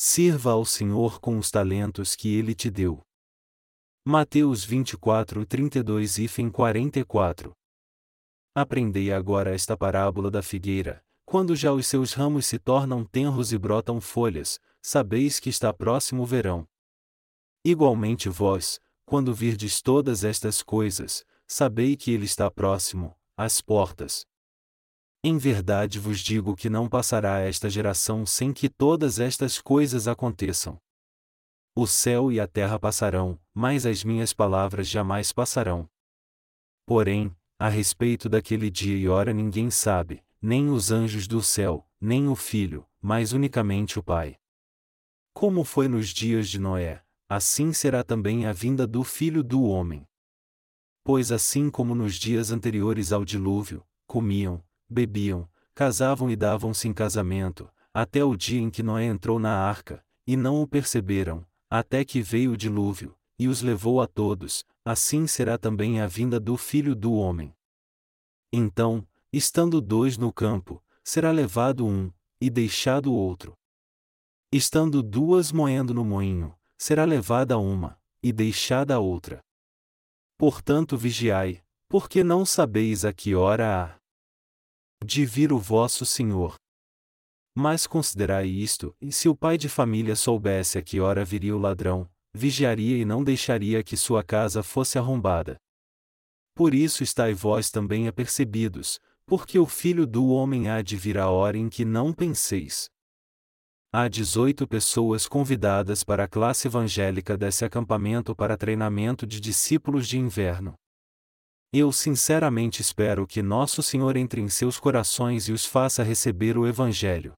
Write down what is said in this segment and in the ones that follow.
Sirva ao Senhor com os talentos que ele te deu. Mateus 24, 32 e 44 Aprendei agora esta parábola da figueira, quando já os seus ramos se tornam tenros e brotam folhas, sabeis que está próximo o verão. Igualmente vós, quando virdes todas estas coisas, sabei que ele está próximo, às portas. Em verdade vos digo que não passará esta geração sem que todas estas coisas aconteçam. O céu e a terra passarão, mas as minhas palavras jamais passarão. Porém, a respeito daquele dia e hora ninguém sabe, nem os anjos do céu, nem o Filho, mas unicamente o Pai. Como foi nos dias de Noé, assim será também a vinda do Filho do Homem. Pois assim como nos dias anteriores ao dilúvio, comiam, bebiam, casavam e davam-se em casamento, até o dia em que Noé entrou na arca, e não o perceberam, até que veio o dilúvio, e os levou a todos, assim será também a vinda do Filho do Homem. Então, estando dois no campo, será levado um, e deixado o outro. Estando duas moendo no moinho, será levada uma, e deixada a outra. Portanto vigiai, porque não sabeis a que hora há de vir o vosso Senhor. Mas considerai isto, e se o pai de família soubesse a que hora viria o ladrão, vigiaria e não deixaria que sua casa fosse arrombada. Por isso estai vós também apercebidos, porque o Filho do Homem há de vir a hora em que não penseis. Há 18 pessoas convidadas para a classe evangélica desse acampamento para treinamento de discípulos de inverno. Eu sinceramente espero que Nosso Senhor entre em seus corações e os faça receber o Evangelho.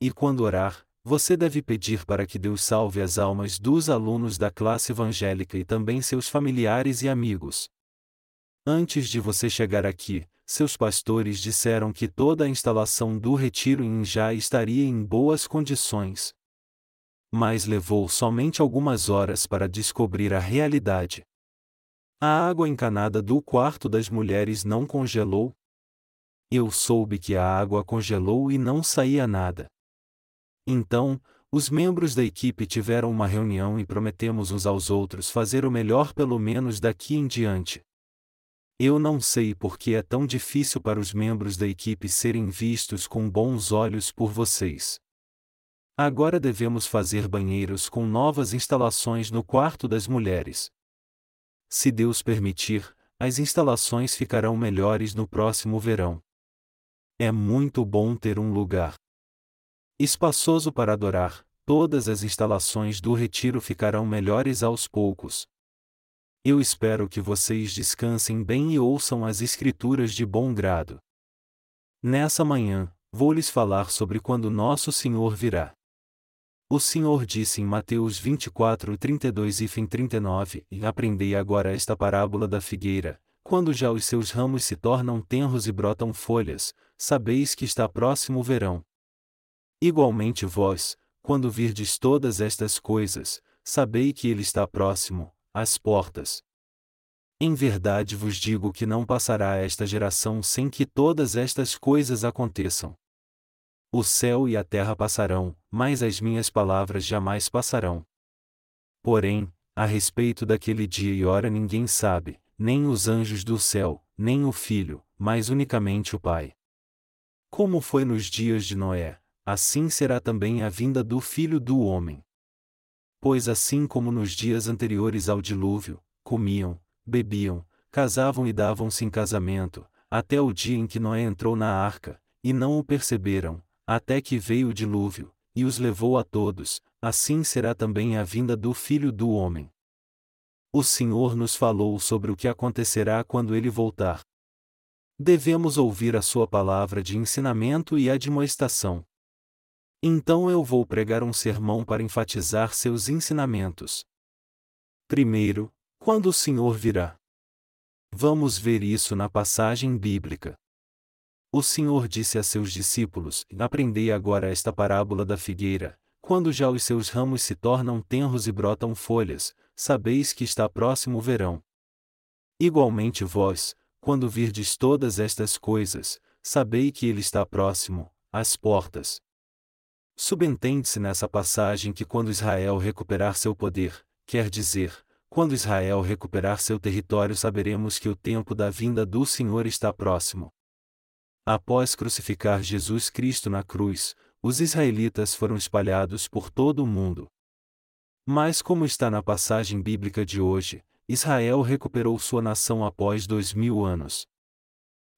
E quando orar, você deve pedir para que Deus salve as almas dos alunos da classe evangélica e também seus familiares e amigos. Antes de você chegar aqui, seus pastores disseram que toda a instalação do retiro em já estaria em boas condições. Mas levou somente algumas horas para descobrir a realidade. A água encanada do quarto das mulheres não congelou? Eu soube que a água congelou e não saía nada. Então, os membros da equipe tiveram uma reunião e prometemos uns aos outros fazer o melhor pelo menos daqui em diante. Eu não sei por que é tão difícil para os membros da equipe serem vistos com bons olhos por vocês. Agora devemos fazer banheiros com novas instalações no quarto das mulheres. Se Deus permitir, as instalações ficarão melhores no próximo verão. É muito bom ter um lugar espaçoso para adorar, todas as instalações do retiro ficarão melhores aos poucos. Eu espero que vocês descansem bem e ouçam as Escrituras de bom grado. Nessa manhã, vou lhes falar sobre quando nosso Senhor virá. O Senhor disse em Mateus 24, 32 e fim 39, e aprendei agora esta parábola da figueira, quando já os seus ramos se tornam tenros e brotam folhas, sabeis que está próximo o verão. Igualmente vós, quando virdes todas estas coisas, sabei que ele está próximo, às portas. Em verdade vos digo que não passará esta geração sem que todas estas coisas aconteçam. O céu e a terra passarão, mas as minhas palavras jamais passarão. Porém, a respeito daquele dia e hora ninguém sabe, nem os anjos do céu, nem o Filho, mas unicamente o Pai. Como foi nos dias de Noé, assim será também a vinda do Filho do Homem. Pois assim como nos dias anteriores ao dilúvio, comiam, bebiam, casavam e davam-se em casamento, até o dia em que Noé entrou na arca, e não o perceberam, até que veio o dilúvio, e os levou a todos, assim será também a vinda do Filho do Homem. O Senhor nos falou sobre o que acontecerá quando ele voltar. Devemos ouvir a sua palavra de ensinamento e admoestação. Então eu vou pregar um sermão para enfatizar seus ensinamentos. Primeiro, quando o Senhor virá? Vamos ver isso na passagem bíblica. O Senhor disse a seus discípulos: Aprendei agora esta parábola da figueira. Quando já os seus ramos se tornam tenros e brotam folhas, sabeis que está próximo o verão. Igualmente vós, quando virdes todas estas coisas, sabei que ele está próximo, às portas. Subentende-se nessa passagem que quando Israel recuperar seu poder, quer dizer, quando Israel recuperar seu território, saberemos que o tempo da vinda do Senhor está próximo. Após crucificar Jesus Cristo na cruz, os israelitas foram espalhados por todo o mundo. Mas, como está na passagem bíblica de hoje, Israel recuperou sua nação após dois mil anos.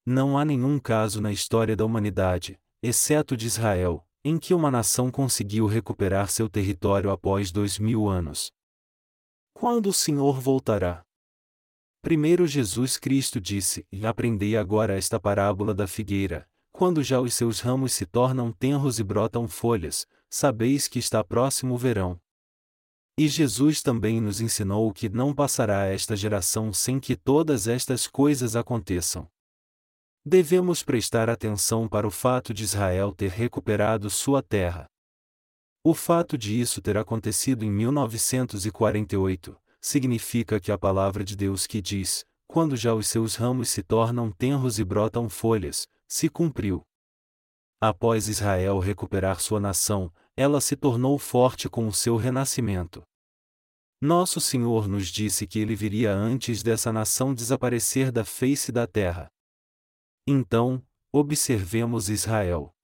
Não há nenhum caso na história da humanidade, exceto de Israel, em que uma nação conseguiu recuperar seu território após dois mil anos. Quando o Senhor voltará? Primeiro Jesus Cristo disse: aprendei agora esta parábola da figueira. Quando já os seus ramos se tornam tenros e brotam folhas, sabeis que está próximo o verão. E Jesus também nos ensinou que não passará esta geração sem que todas estas coisas aconteçam. Devemos prestar atenção para o fato de Israel ter recuperado sua terra. O fato de isso ter acontecido em 1948 significa que a palavra de Deus que diz: quando já os seus ramos se tornam tenros e brotam folhas, se cumpriu. Após Israel recuperar sua nação, ela se tornou forte com o seu renascimento. Nosso Senhor nos disse que ele viria antes dessa nação desaparecer da face da terra. Então, observemos Israel.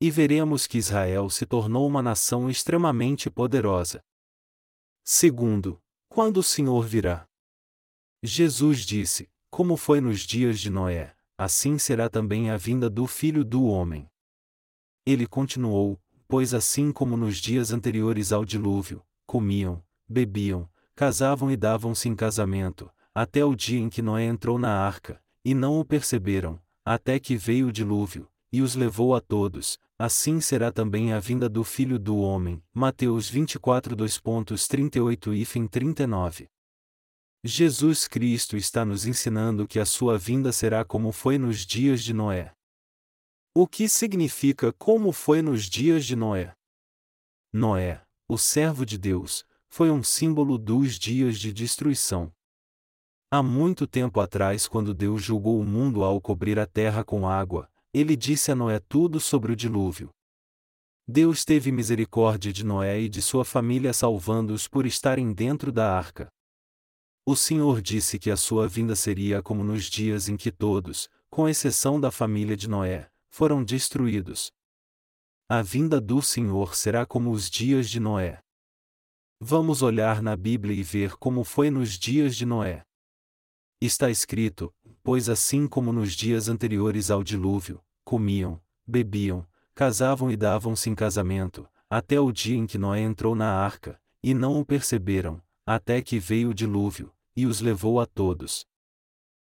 E veremos que Israel se tornou uma nação extremamente poderosa. Segundo, quando o Senhor virá? Jesus disse: Como foi nos dias de Noé, assim será também a vinda do Filho do Homem. Ele continuou: Pois assim como nos dias anteriores ao dilúvio, comiam, bebiam, casavam e davam-se em casamento, até o dia em que Noé entrou na arca, e não o perceberam, até que veio o dilúvio, e os levou a todos, assim será também a vinda do Filho do Homem. Mateus 24 2.38 e 39. Jesus Cristo está nos ensinando que a sua vinda será como foi nos dias de Noé. O que significa como foi nos dias de Noé? Noé, o servo de Deus, foi um símbolo dos dias de destruição. Há muito tempo atrás, quando Deus julgou o mundo ao cobrir a terra com água, ele disse a Noé tudo sobre o dilúvio. Deus teve misericórdia de Noé e de sua família salvando-os por estarem dentro da arca. O Senhor disse que a sua vinda seria como nos dias em que todos, com exceção da família de Noé, foram destruídos. A vinda do Senhor será como os dias de Noé. Vamos olhar na Bíblia e ver como foi nos dias de Noé. Está escrito: Pois assim como nos dias anteriores ao dilúvio, comiam, bebiam, casavam e davam-se em casamento, até o dia em que Noé entrou na arca, e não o perceberam, até que veio o dilúvio, e os levou a todos.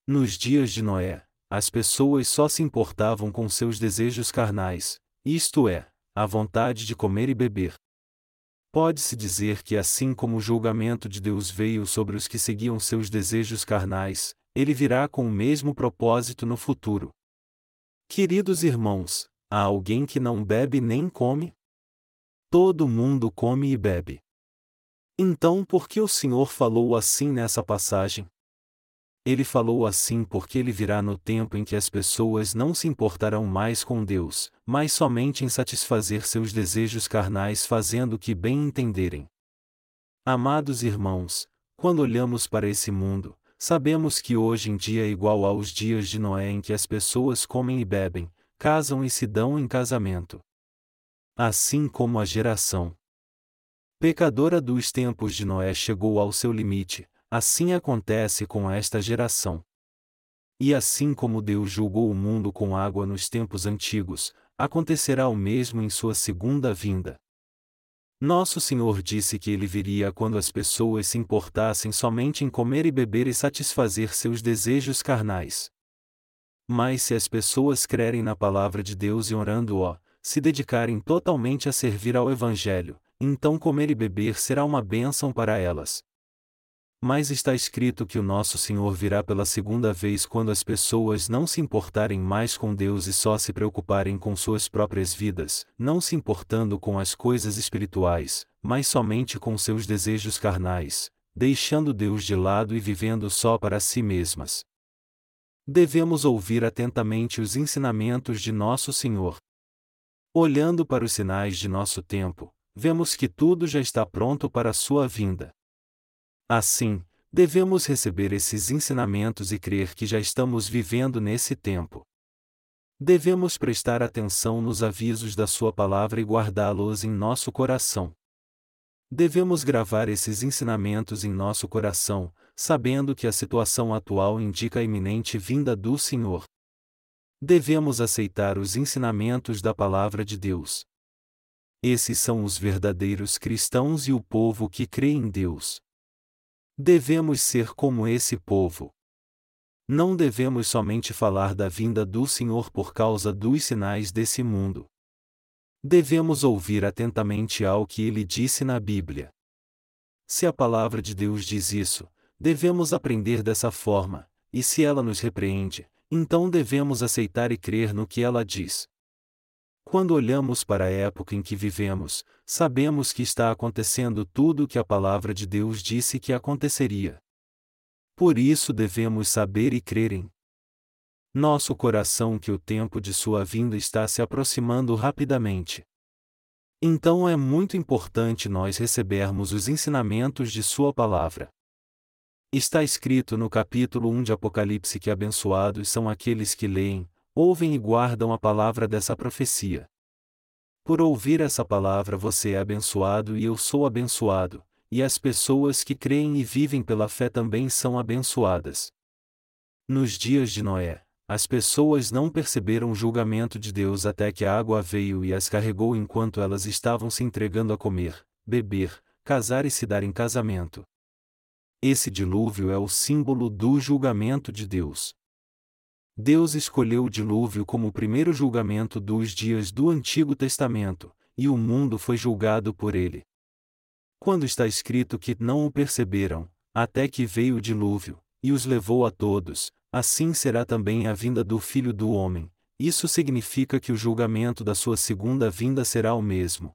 Nos dias de Noé, as pessoas só se importavam com seus desejos carnais, isto é, a vontade de comer e beber. Pode-se dizer que assim como o julgamento de Deus veio sobre os que seguiam seus desejos carnais, ele virá com o mesmo propósito no futuro. Queridos irmãos, há alguém que não bebe nem come? Todo mundo come e bebe. Então por que o Senhor falou assim nessa passagem? Ele falou assim porque ele virá no tempo em que as pessoas não se importarão mais com Deus, mas somente em satisfazer seus desejos carnais fazendo o que bem entenderem. Amados irmãos, quando olhamos para esse mundo, sabemos que hoje em dia é igual aos dias de Noé em que as pessoas comem e bebem, casam e se dão em casamento. Assim como a geração pecadora dos tempos de Noé chegou ao seu limite, Assim acontece com esta geração. E assim como Deus julgou o mundo com água nos tempos antigos, acontecerá o mesmo em sua segunda vinda. Nosso Senhor disse que ele viria quando as pessoas se importassem somente em comer e beber e satisfazer seus desejos carnais. Mas se as pessoas crerem na palavra de Deus e orando-o, se dedicarem totalmente a servir ao Evangelho, então comer e beber será uma bênção para elas. Mas está escrito que o nosso Senhor virá pela segunda vez quando as pessoas não se importarem mais com Deus e só se preocuparem com suas próprias vidas, não se importando com as coisas espirituais, mas somente com seus desejos carnais, deixando Deus de lado e vivendo só para si mesmas. Devemos ouvir atentamente os ensinamentos de nosso Senhor. Olhando para os sinais de nosso tempo, vemos que tudo já está pronto para a sua vinda. Assim, devemos receber esses ensinamentos e crer que já estamos vivendo nesse tempo. Devemos prestar atenção nos avisos da Sua palavra e guardá-los em nosso coração. Devemos gravar esses ensinamentos em nosso coração, sabendo que a situação atual indica a iminente vinda do Senhor. Devemos aceitar os ensinamentos da palavra de Deus. Esses são os verdadeiros cristãos e o povo que crê em Deus. Devemos ser como esse povo. Não devemos somente falar da vinda do Senhor por causa dos sinais desse mundo. Devemos ouvir atentamente ao que ele disse na Bíblia. Se a palavra de Deus diz isso, devemos aprender dessa forma, e se ela nos repreende, então devemos aceitar e crer no que ela diz. Quando olhamos para a época em que vivemos, sabemos que está acontecendo tudo o que a palavra de Deus disse que aconteceria. Por isso devemos saber e crer em nosso coração que o tempo de sua vinda está se aproximando rapidamente. Então é muito importante nós recebermos os ensinamentos de Sua palavra. Está escrito no capítulo 1 de Apocalipse que abençoados são aqueles que leem, ouvem e guardam a palavra dessa profecia. Por ouvir essa palavra você é abençoado e eu sou abençoado, e as pessoas que creem e vivem pela fé também são abençoadas. Nos dias de Noé, as pessoas não perceberam o julgamento de Deus até que a água veio e as carregou enquanto elas estavam se entregando a comer, beber, casar e se dar em casamento. Esse dilúvio é o símbolo do julgamento de Deus. Deus escolheu o dilúvio como o primeiro julgamento dos dias do Antigo Testamento, e o mundo foi julgado por ele. Quando está escrito que não o perceberam, até que veio o dilúvio, e os levou a todos, assim será também a vinda do Filho do Homem. Isso significa que o julgamento da sua segunda vinda será o mesmo.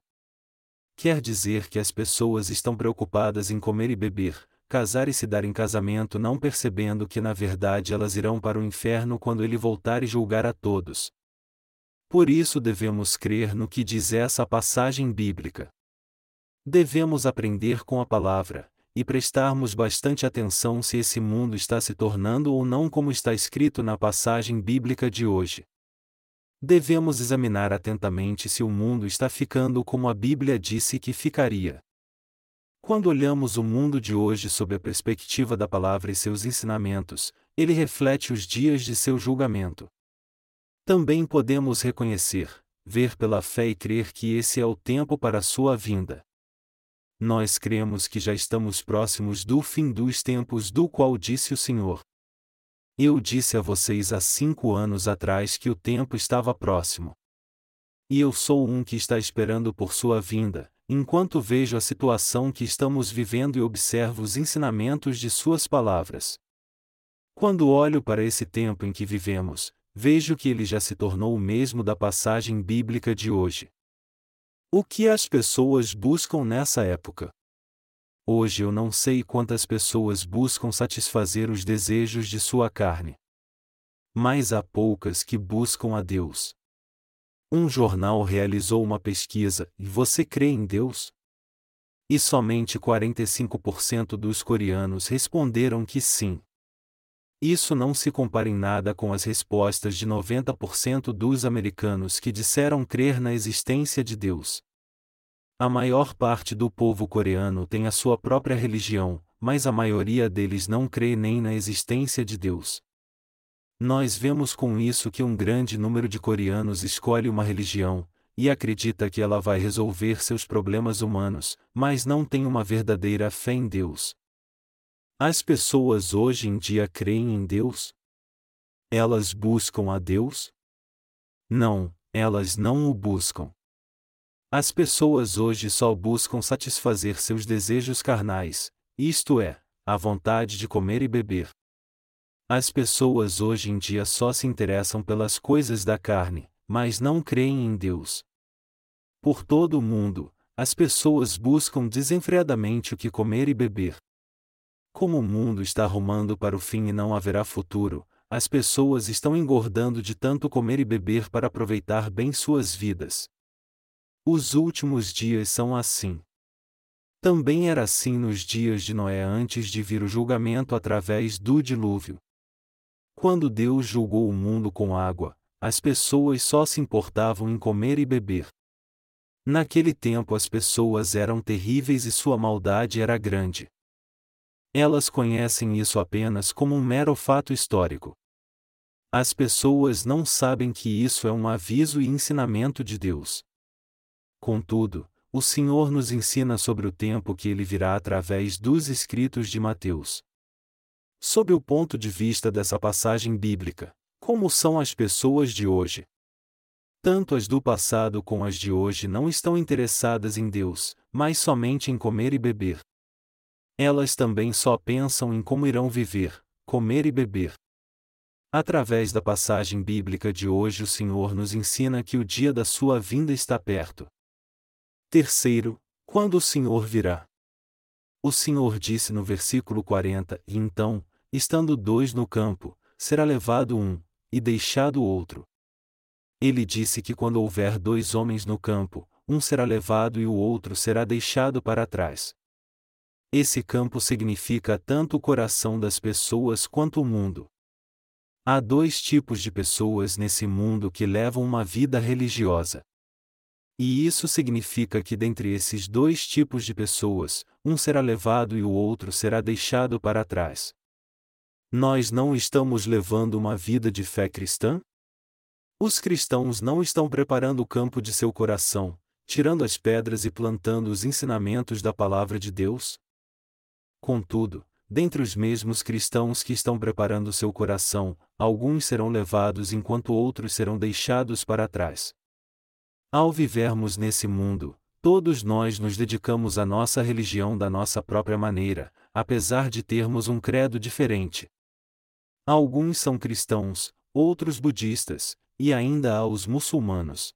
Quer dizer que as pessoas estão preocupadas em comer e beber, casar e se dar em casamento não percebendo que na verdade elas irão para o inferno quando ele voltar e julgar a todos. Por isso devemos crer no que diz essa passagem bíblica. Devemos aprender com a palavra, e prestarmos bastante atenção se esse mundo está se tornando ou não como está escrito na passagem bíblica de hoje. Devemos examinar atentamente se o mundo está ficando como a Bíblia disse que ficaria. Quando olhamos o mundo de hoje sob a perspectiva da palavra e seus ensinamentos, ele reflete os dias de seu julgamento. Também podemos reconhecer, ver pela fé e crer que esse é o tempo para a sua vinda. Nós cremos que já estamos próximos do fim dos tempos do qual disse o Senhor. Eu disse a vocês há cinco anos atrás que o tempo estava próximo. E eu sou um que está esperando por sua vinda, enquanto vejo a situação que estamos vivendo e observo os ensinamentos de Suas palavras. Quando olho para esse tempo em que vivemos, vejo que ele já se tornou o mesmo da passagem bíblica de hoje. O que as pessoas buscam nessa época? Hoje eu não sei quantas pessoas buscam satisfazer os desejos de sua carne. Mas há poucas que buscam a Deus. Um jornal realizou uma pesquisa e você crê em Deus? E somente 45% dos coreanos responderam que sim. Isso não se compara em nada com as respostas de 90% dos americanos que disseram crer na existência de Deus. A maior parte do povo coreano tem a sua própria religião, mas a maioria deles não crê nem na existência de Deus. Nós vemos com isso que um grande número de coreanos escolhe uma religião, e acredita que ela vai resolver seus problemas humanos, mas não tem uma verdadeira fé em Deus. As pessoas hoje em dia creem em Deus? Elas buscam a Deus? Não, elas não o buscam. As pessoas hoje só buscam satisfazer seus desejos carnais, isto é, a vontade de comer e beber, as pessoas hoje em dia só se interessam pelas coisas da carne, mas não creem em Deus. Por todo o mundo, as pessoas buscam desenfreadamente o que comer e beber. Como o mundo está rumando para o fim e não haverá futuro, as pessoas estão engordando de tanto comer e beber para aproveitar bem suas vidas. Os últimos dias são assim. Também era assim nos dias de Noé antes de vir o julgamento através do dilúvio. Quando Deus julgou o mundo com água, as pessoas só se importavam em comer e beber. Naquele tempo as pessoas eram terríveis e sua maldade era grande. Elas conhecem isso apenas como um mero fato histórico. As pessoas não sabem que isso é um aviso e ensinamento de Deus. Contudo, o Senhor nos ensina sobre o tempo que ele virá através dos escritos de Mateus. Sob o ponto de vista dessa passagem bíblica, como são as pessoas de hoje? Tanto as do passado como as de hoje não estão interessadas em Deus, mas somente em comer e beber. Elas também só pensam em como irão viver, comer e beber. Através da passagem bíblica de hoje, o Senhor nos ensina que o dia da sua vinda está perto. Terceiro, quando o Senhor virá. O Senhor disse no versículo 40: E então, Estando dois no campo, será levado um, e deixado o outro. Ele disse que quando houver dois homens no campo, um será levado e o outro será deixado para trás. Esse campo significa tanto o coração das pessoas quanto o mundo. Há dois tipos de pessoas nesse mundo que levam uma vida religiosa. E isso significa que dentre esses dois tipos de pessoas, um será levado e o outro será deixado para trás. Nós não estamos levando uma vida de fé cristã? Os cristãos não estão preparando o campo de seu coração, tirando as pedras e plantando os ensinamentos da palavra de Deus? Contudo, dentre os mesmos cristãos que estão preparando seu coração, alguns serão levados enquanto outros serão deixados para trás. Ao vivermos nesse mundo, todos nós nos dedicamos à nossa religião da nossa própria maneira, apesar de termos um credo diferente. Alguns são cristãos, outros budistas, e ainda há os muçulmanos.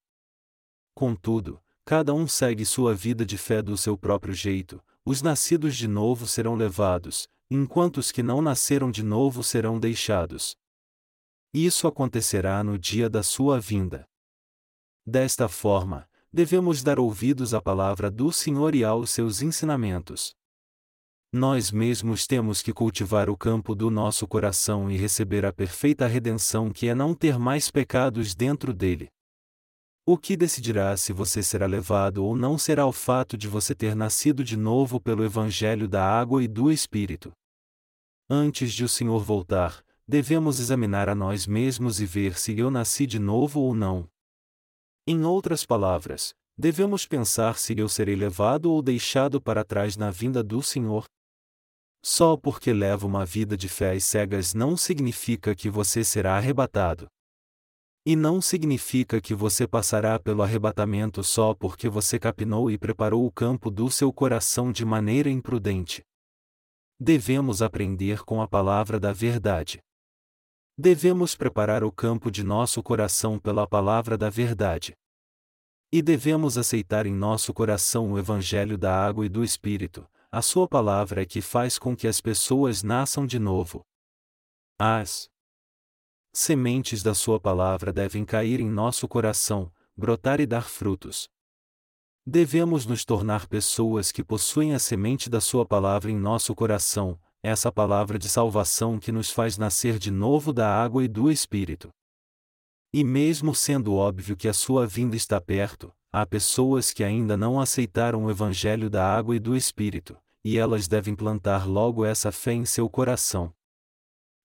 Contudo, cada um segue sua vida de fé do seu próprio jeito, os nascidos de novo serão levados, enquanto os que não nasceram de novo serão deixados. Isso acontecerá no dia da sua vinda. Desta forma, devemos dar ouvidos à palavra do Senhor e aos seus ensinamentos. Nós mesmos temos que cultivar o campo do nosso coração e receber a perfeita redenção que é não ter mais pecados dentro dele. O que decidirá se você será levado ou não será o fato de você ter nascido de novo pelo Evangelho da água e do Espírito. Antes de o Senhor voltar, devemos examinar a nós mesmos e ver se eu nasci de novo ou não. Em outras palavras, devemos pensar se eu serei levado ou deixado para trás na vinda do Senhor. Só porque leva uma vida de fé e cegas não significa que você será arrebatado. E não significa que você passará pelo arrebatamento só porque você capinou e preparou o campo do seu coração de maneira imprudente. Devemos aprender com a palavra da verdade. Devemos preparar o campo de nosso coração pela palavra da verdade. E devemos aceitar em nosso coração o Evangelho da água e do Espírito, a sua palavra é que faz com que as pessoas nasçam de novo. As sementes da sua palavra devem cair em nosso coração, brotar e dar frutos. Devemos nos tornar pessoas que possuem a semente da sua palavra em nosso coração, essa palavra de salvação que nos faz nascer de novo da água e do Espírito. E mesmo sendo óbvio que a sua vinda está perto, há pessoas que ainda não aceitaram o Evangelho da água e do Espírito, e elas devem plantar logo essa fé em seu coração.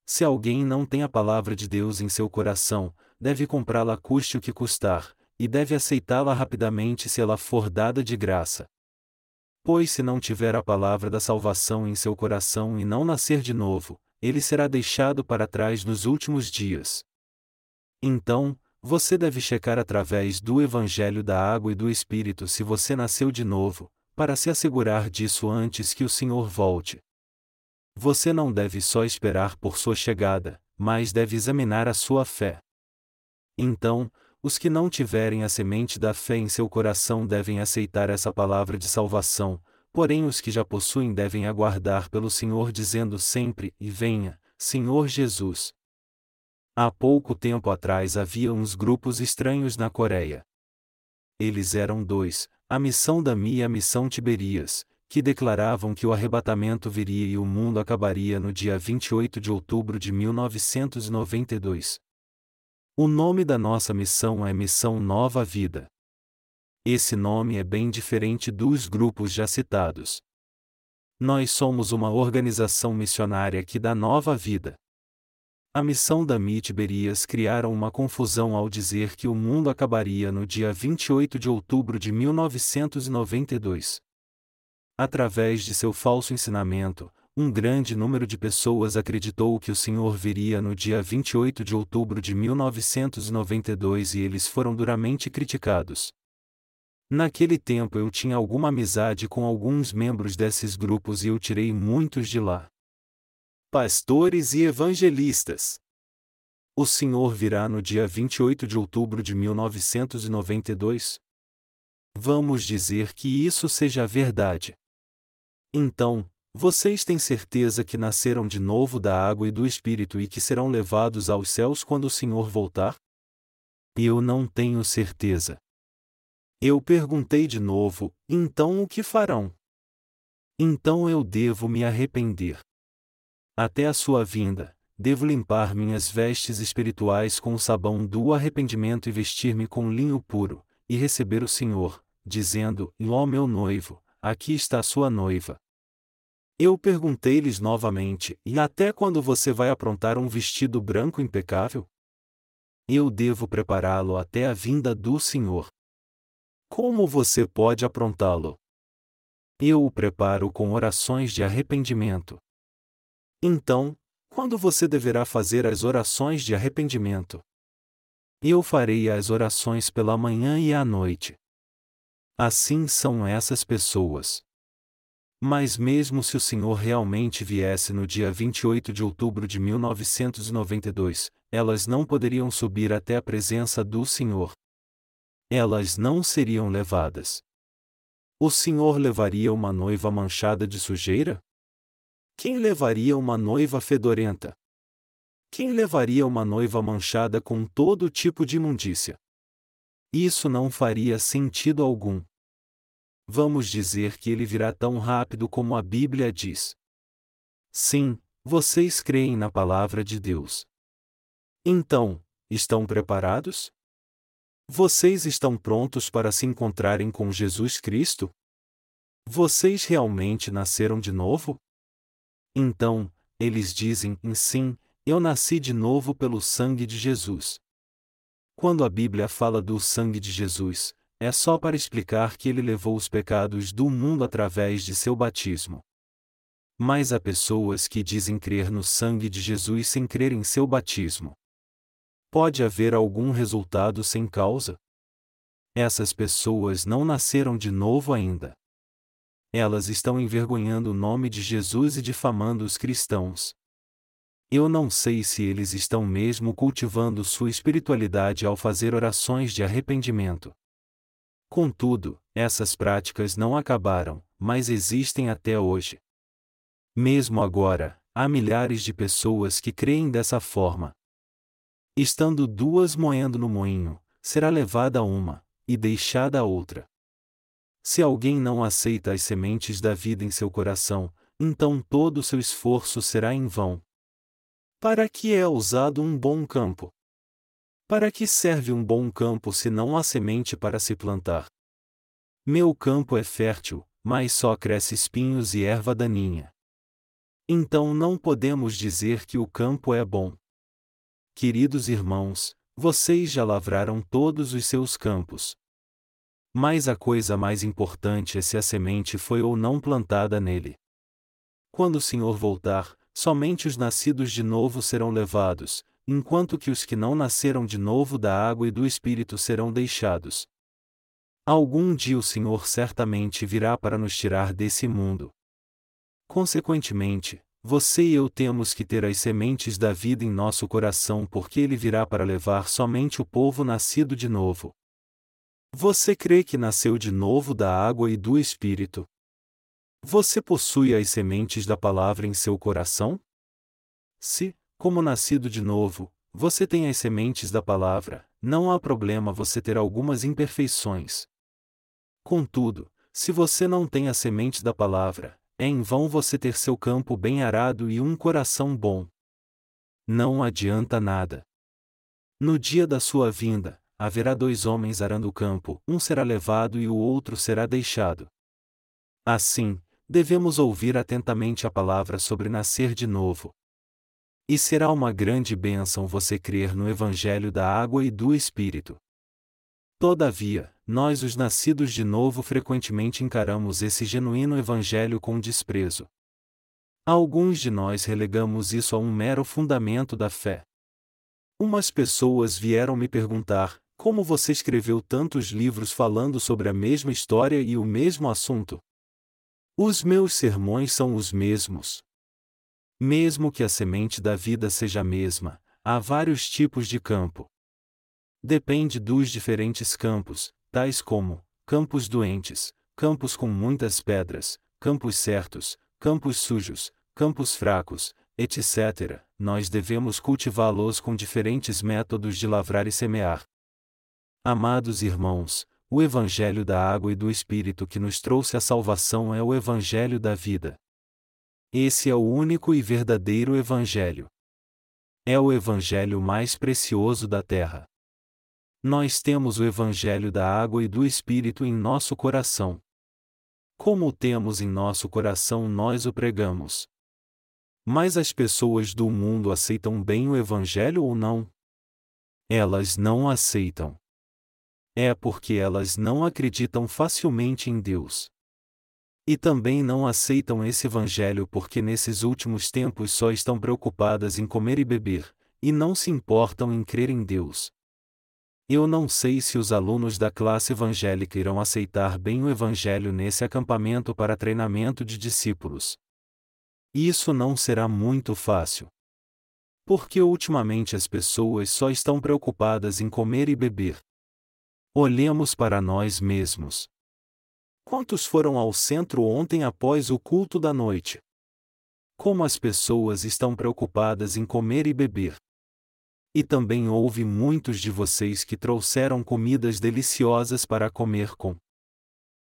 Se alguém não tem a palavra de Deus em seu coração, deve comprá-la custe o que custar, e deve aceitá-la rapidamente se ela for dada de graça. Pois se não tiver a palavra da salvação em seu coração e não nascer de novo, ele será deixado para trás nos últimos dias. Então, você deve checar através do Evangelho da Água e do Espírito se você nasceu de novo, para se assegurar disso antes que o Senhor volte. Você não deve só esperar por sua chegada, mas deve examinar a sua fé. Então, os que não tiverem a semente da fé em seu coração devem aceitar essa palavra de salvação, porém os que já possuem devem aguardar pelo Senhor dizendo sempre: E venha, Senhor Jesus. Há pouco tempo atrás havia uns grupos estranhos na Coreia. eles eram dois, a missão Dami e a missão Tiberias, que declaravam que o arrebatamento viria e o mundo acabaria no dia 28 de outubro de 1992. O nome da nossa missão é Missão Nova Vida. Esse nome é bem diferente dos grupos já citados. Nós somos uma organização missionária que dá nova vida. A missão da Mitiberias criaram uma confusão ao dizer que o mundo acabaria no dia 28 de outubro de 1992. Através de seu falso ensinamento, um grande número de pessoas acreditou que o Senhor viria no dia 28 de outubro de 1992 e eles foram duramente criticados. Naquele tempo eu tinha alguma amizade com alguns membros desses grupos e eu tirei muitos de lá pastores e evangelistas. O Senhor virá no dia 28 de outubro de 1992? Vamos dizer que isso seja verdade. Então, vocês têm certeza que nasceram de novo da água e do Espírito e que serão levados aos céus quando o Senhor voltar? Eu não tenho certeza. Eu perguntei de novo: então o que farão? Então eu devo me arrepender. Até a sua vinda, devo limpar minhas vestes espirituais com o sabão do arrependimento e vestir-me com linho puro, e receber o Senhor, dizendo: Ó meu noivo, aqui está a sua noiva. Eu perguntei-lhes novamente: E até quando você vai aprontar um vestido branco impecável? Eu devo prepará-lo até a vinda do Senhor. Como você pode aprontá-lo? Eu o preparo com orações de arrependimento. Então, quando você deverá fazer as orações de arrependimento? Eu farei as orações pela manhã e à noite. Assim são essas pessoas. Mas mesmo se o Senhor realmente viesse no dia 28 de outubro de 1992, elas não poderiam subir até a presença do Senhor. Elas não seriam levadas. O Senhor levaria uma noiva manchada de sujeira? Quem levaria uma noiva fedorenta? Quem levaria uma noiva manchada com todo tipo de imundícia? Isso não faria sentido algum. Vamos dizer que ele virá tão rápido como a Bíblia diz. Sim, vocês creem na palavra de Deus. Então, estão preparados? Vocês estão prontos para se encontrarem com Jesus Cristo? Vocês realmente nasceram de novo? Então, eles dizem: sim, eu nasci de novo pelo sangue de Jesus. Quando a Bíblia fala do sangue de Jesus, é só para explicar que ele levou os pecados do mundo através de seu batismo. Mas há pessoas que dizem crer no sangue de Jesus sem crer em seu batismo. Pode haver algum resultado sem causa? Essas pessoas não nasceram de novo ainda elas estão envergonhando o nome de Jesus e difamando os cristãos. Eu não sei se eles estão mesmo cultivando sua espiritualidade ao fazer orações de arrependimento. Contudo, essas práticas não acabaram, mas existem até hoje. Mesmo agora, há milhares de pessoas que creem dessa forma. Estando duas moendo no moinho, será levada uma, e deixada a outra. Se alguém não aceita as sementes da vida em seu coração, então todo o seu esforço será em vão. Para que é usado um bom campo? Para que serve um bom campo se não há semente para se plantar? Meu campo é fértil, mas só cresce espinhos e erva daninha. Então não podemos dizer que o campo é bom. Queridos irmãos, vocês já lavraram todos os seus campos. Mas a coisa mais importante é se a semente foi ou não plantada nele. Quando o Senhor voltar, somente os nascidos de novo serão levados, enquanto que os que não nasceram de novo da água e do Espírito serão deixados. Algum dia o Senhor certamente virá para nos tirar desse mundo. Consequentemente, você e eu temos que ter as sementes da vida em nosso coração porque ele virá para levar somente o povo nascido de novo. Você crê que nasceu de novo da água e do Espírito? Você possui as sementes da palavra em seu coração? Se, como nascido de novo, você tem as sementes da palavra, não há problema você ter algumas imperfeições. Contudo, se você não tem a semente da palavra, é em vão você ter seu campo bem arado e um coração bom. Não adianta nada. No dia da sua vinda, haverá dois homens arando o campo, um será levado e o outro será deixado. Assim, devemos ouvir atentamente a palavra sobre nascer de novo. E será uma grande bênção você crer no Evangelho da água e do Espírito. Todavia, nós, os nascidos de novo, frequentemente encaramos esse genuíno Evangelho com desprezo. Alguns de nós relegamos isso a um mero fundamento da fé. Umas pessoas vieram me perguntar: como você escreveu tantos livros falando sobre a mesma história e o mesmo assunto? Os meus sermões são os mesmos. Mesmo que a semente da vida seja a mesma, há vários tipos de campo. Depende dos diferentes campos, tais como campos doentes, campos com muitas pedras, campos certos, campos sujos, campos fracos, etc. Nós devemos cultivá-los com diferentes métodos de lavrar e semear. Amados irmãos, o Evangelho da água e do Espírito que nos trouxe a salvação é o Evangelho da vida. Esse é o único e verdadeiro Evangelho. É o Evangelho mais precioso da terra. Nós temos o Evangelho da água e do Espírito em nosso coração. Como o temos em nosso coração, nós o pregamos. Mas as pessoas do mundo aceitam bem o Evangelho ou não? Elas não aceitam é porque elas não acreditam facilmente em Deus. E também não aceitam esse evangelho porque nesses últimos tempos só estão preocupadas em comer e beber, e não se importam em crer em Deus. Eu não sei se os alunos da classe evangélica irão aceitar bem o evangelho nesse acampamento para treinamento de discípulos. Isso não será muito fácil. Porque ultimamente as pessoas só estão preocupadas em comer e beber, Olhemos para nós mesmos. Quantos foram ao centro ontem após o culto da noite? Como as pessoas estão preocupadas em comer e beber. E também houve muitos de vocês que trouxeram comidas deliciosas para comer com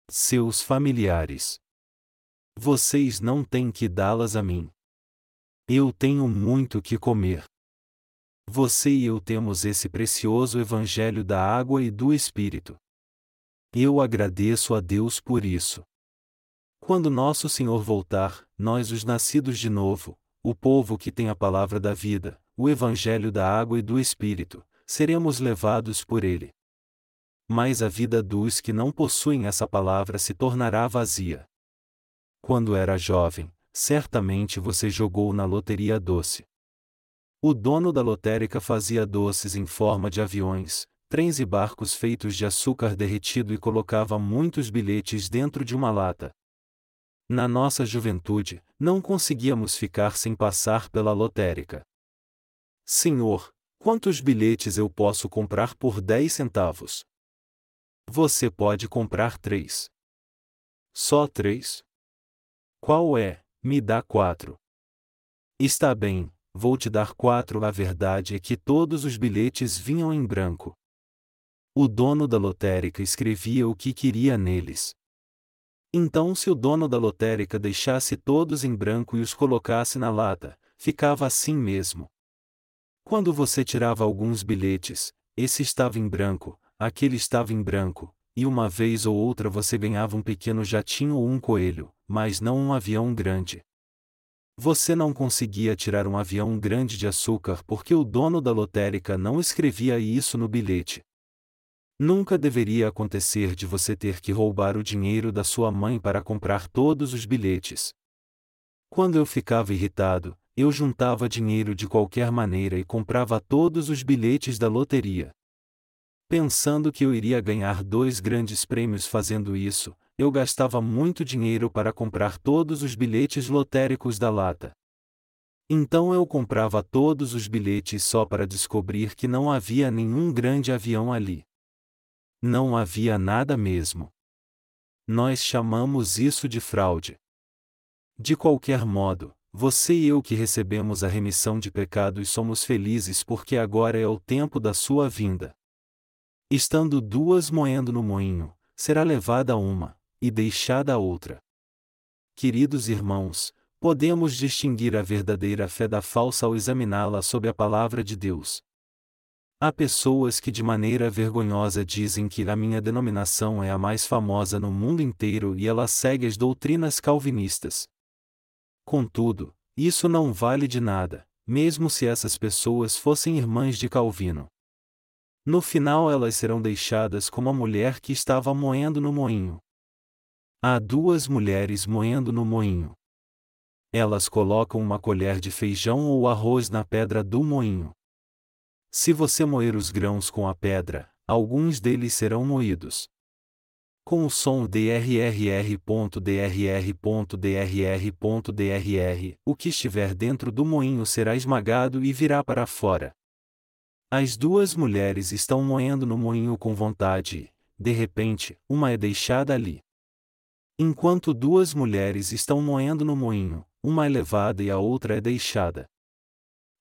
seus familiares. Vocês não têm que dá-las a mim. Eu tenho muito que comer. Você e eu temos esse precioso Evangelho da água e do Espírito. Eu agradeço a Deus por isso. Quando nosso Senhor voltar, nós, os nascidos de novo, o povo que tem a palavra da vida, o Evangelho da água e do Espírito, seremos levados por ele. Mas a vida dos que não possuem essa palavra se tornará vazia. Quando era jovem, certamente você jogou na loteria doce. O dono da lotérica fazia doces em forma de aviões, trens e barcos feitos de açúcar derretido e colocava muitos bilhetes dentro de uma lata. Na nossa juventude, não conseguíamos ficar sem passar pela lotérica. Senhor, quantos bilhetes eu posso comprar por 10 centavos? Você pode comprar três. Só três? Qual é? Me dá quatro. Está bem, vou te dar quatro. A verdade é que todos os bilhetes vinham em branco. O dono da lotérica escrevia o que queria neles. Então, se o dono da lotérica deixasse todos em branco e os colocasse na lata, ficava assim mesmo. Quando você tirava alguns bilhetes, esse estava em branco, aquele estava em branco, e uma vez ou outra você ganhava um pequeno jatinho ou um coelho, mas não um avião grande. Você não conseguia tirar um avião grande de açúcar porque o dono da lotérica não escrevia isso no bilhete. Nunca deveria acontecer de você ter que roubar o dinheiro da sua mãe para comprar todos os bilhetes. Quando eu ficava irritado, eu juntava dinheiro de qualquer maneira e comprava todos os bilhetes da loteria. Pensando que eu iria ganhar dois grandes prêmios fazendo isso, eu gastava muito dinheiro para comprar todos os bilhetes lotéricos da lata. Então eu comprava todos os bilhetes só para descobrir que não havia nenhum grande avião ali. Não havia nada mesmo. Nós chamamos isso de fraude. De qualquer modo, você e eu que recebemos a remissão de pecados somos felizes porque agora é o tempo da sua vinda. Estando duas moendo no moinho, será levada uma, e deixada a outra. Queridos irmãos, podemos distinguir a verdadeira fé da falsa ao examiná-la sob a palavra de Deus. Há pessoas que de maneira vergonhosa dizem que a minha denominação é a mais famosa no mundo inteiro e ela segue as doutrinas calvinistas. Contudo, isso não vale de nada, mesmo se essas pessoas fossem irmãs de Calvino. No final elas serão deixadas como a mulher que estava moendo no moinho. Há duas mulheres moendo no moinho. Elas colocam uma colher de feijão ou arroz na pedra do moinho. Se você moer os grãos com a pedra, alguns deles serão moídos. Com o som drr.drr.drr.drr, o que estiver dentro do moinho será esmagado e virá para fora. As duas mulheres estão moendo no moinho com vontade, de repente, uma é deixada ali. Enquanto duas mulheres estão moendo no moinho, uma é levada e a outra é deixada.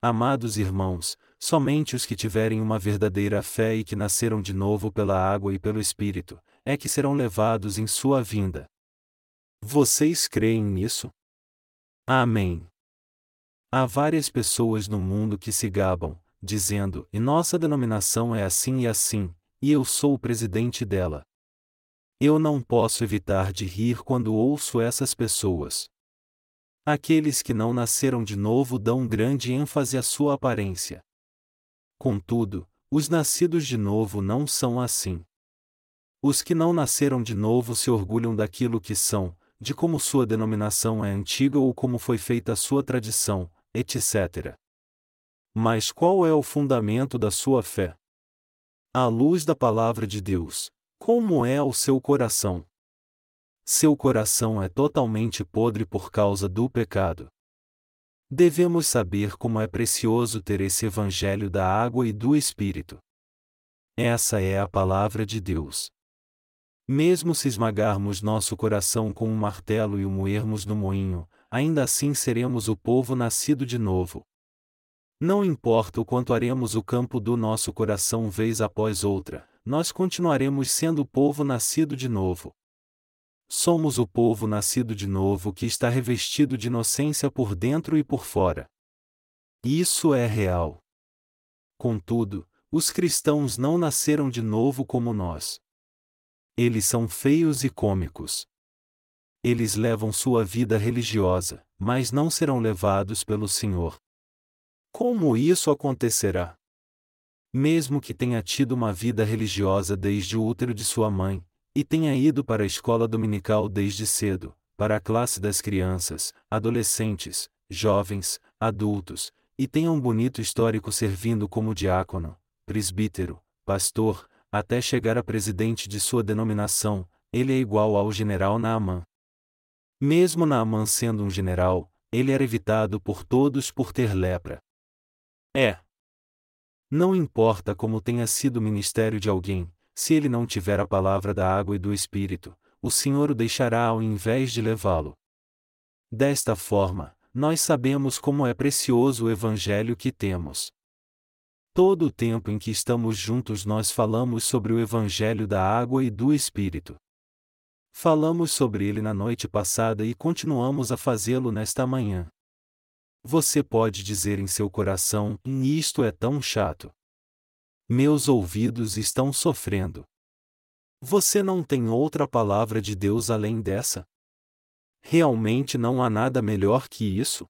Amados irmãos, somente os que tiverem uma verdadeira fé e que nasceram de novo pela água e pelo Espírito, é que serão levados em sua vinda. Vocês creem nisso? Amém. Há várias pessoas no mundo que se gabam, dizendo: e nossa denominação é assim e assim, e eu sou o presidente dela. Eu não posso evitar de rir quando ouço essas pessoas. Aqueles que não nasceram de novo dão grande ênfase à sua aparência. Contudo, os nascidos de novo não são assim. Os que não nasceram de novo se orgulham daquilo que são, de como sua denominação é antiga ou como foi feita a sua tradição, etc. Mas qual é o fundamento da sua fé? À luz da palavra de Deus, como é o seu coração? seu coração é totalmente podre por causa do pecado. Devemos saber como é precioso ter esse Evangelho da água e do Espírito. Essa é a palavra de Deus. Mesmo se esmagarmos nosso coração com um martelo e o moermos no moinho, ainda assim seremos o povo nascido de novo. Não importa o quanto aremos o campo do nosso coração vez após outra, nós continuaremos sendo o povo nascido de novo. Somos o povo nascido de novo que está revestido de inocência por dentro e por fora. Isso é real. Contudo, os cristãos não nasceram de novo como nós. Eles são feios e cômicos. Eles levam sua vida religiosa, mas não serão levados pelo Senhor. Como isso acontecerá? Mesmo que tenha tido uma vida religiosa desde o útero de sua mãe, e tenha ido para a escola dominical desde cedo, para a classe das crianças, adolescentes, jovens, adultos, e tenha um bonito histórico servindo como diácono, presbítero, pastor, até chegar a presidente de sua denominação, ele é igual ao general Naaman. Mesmo Naaman sendo um general, ele era evitado por todos por ter lepra. É. Não importa como tenha sido o ministério de alguém, se ele não tiver a palavra da água e do Espírito, o Senhor o deixará ao invés de levá-lo. Desta forma, nós sabemos como é precioso o Evangelho que temos. Todo o tempo em que estamos juntos nós falamos sobre o Evangelho da água e do Espírito. Falamos sobre ele na noite passada e continuamos a fazê-lo nesta manhã. Você pode dizer em seu coração: isto é tão chato. Meus ouvidos estão sofrendo. Você não tem outra palavra de Deus além dessa? Realmente não há nada melhor que isso?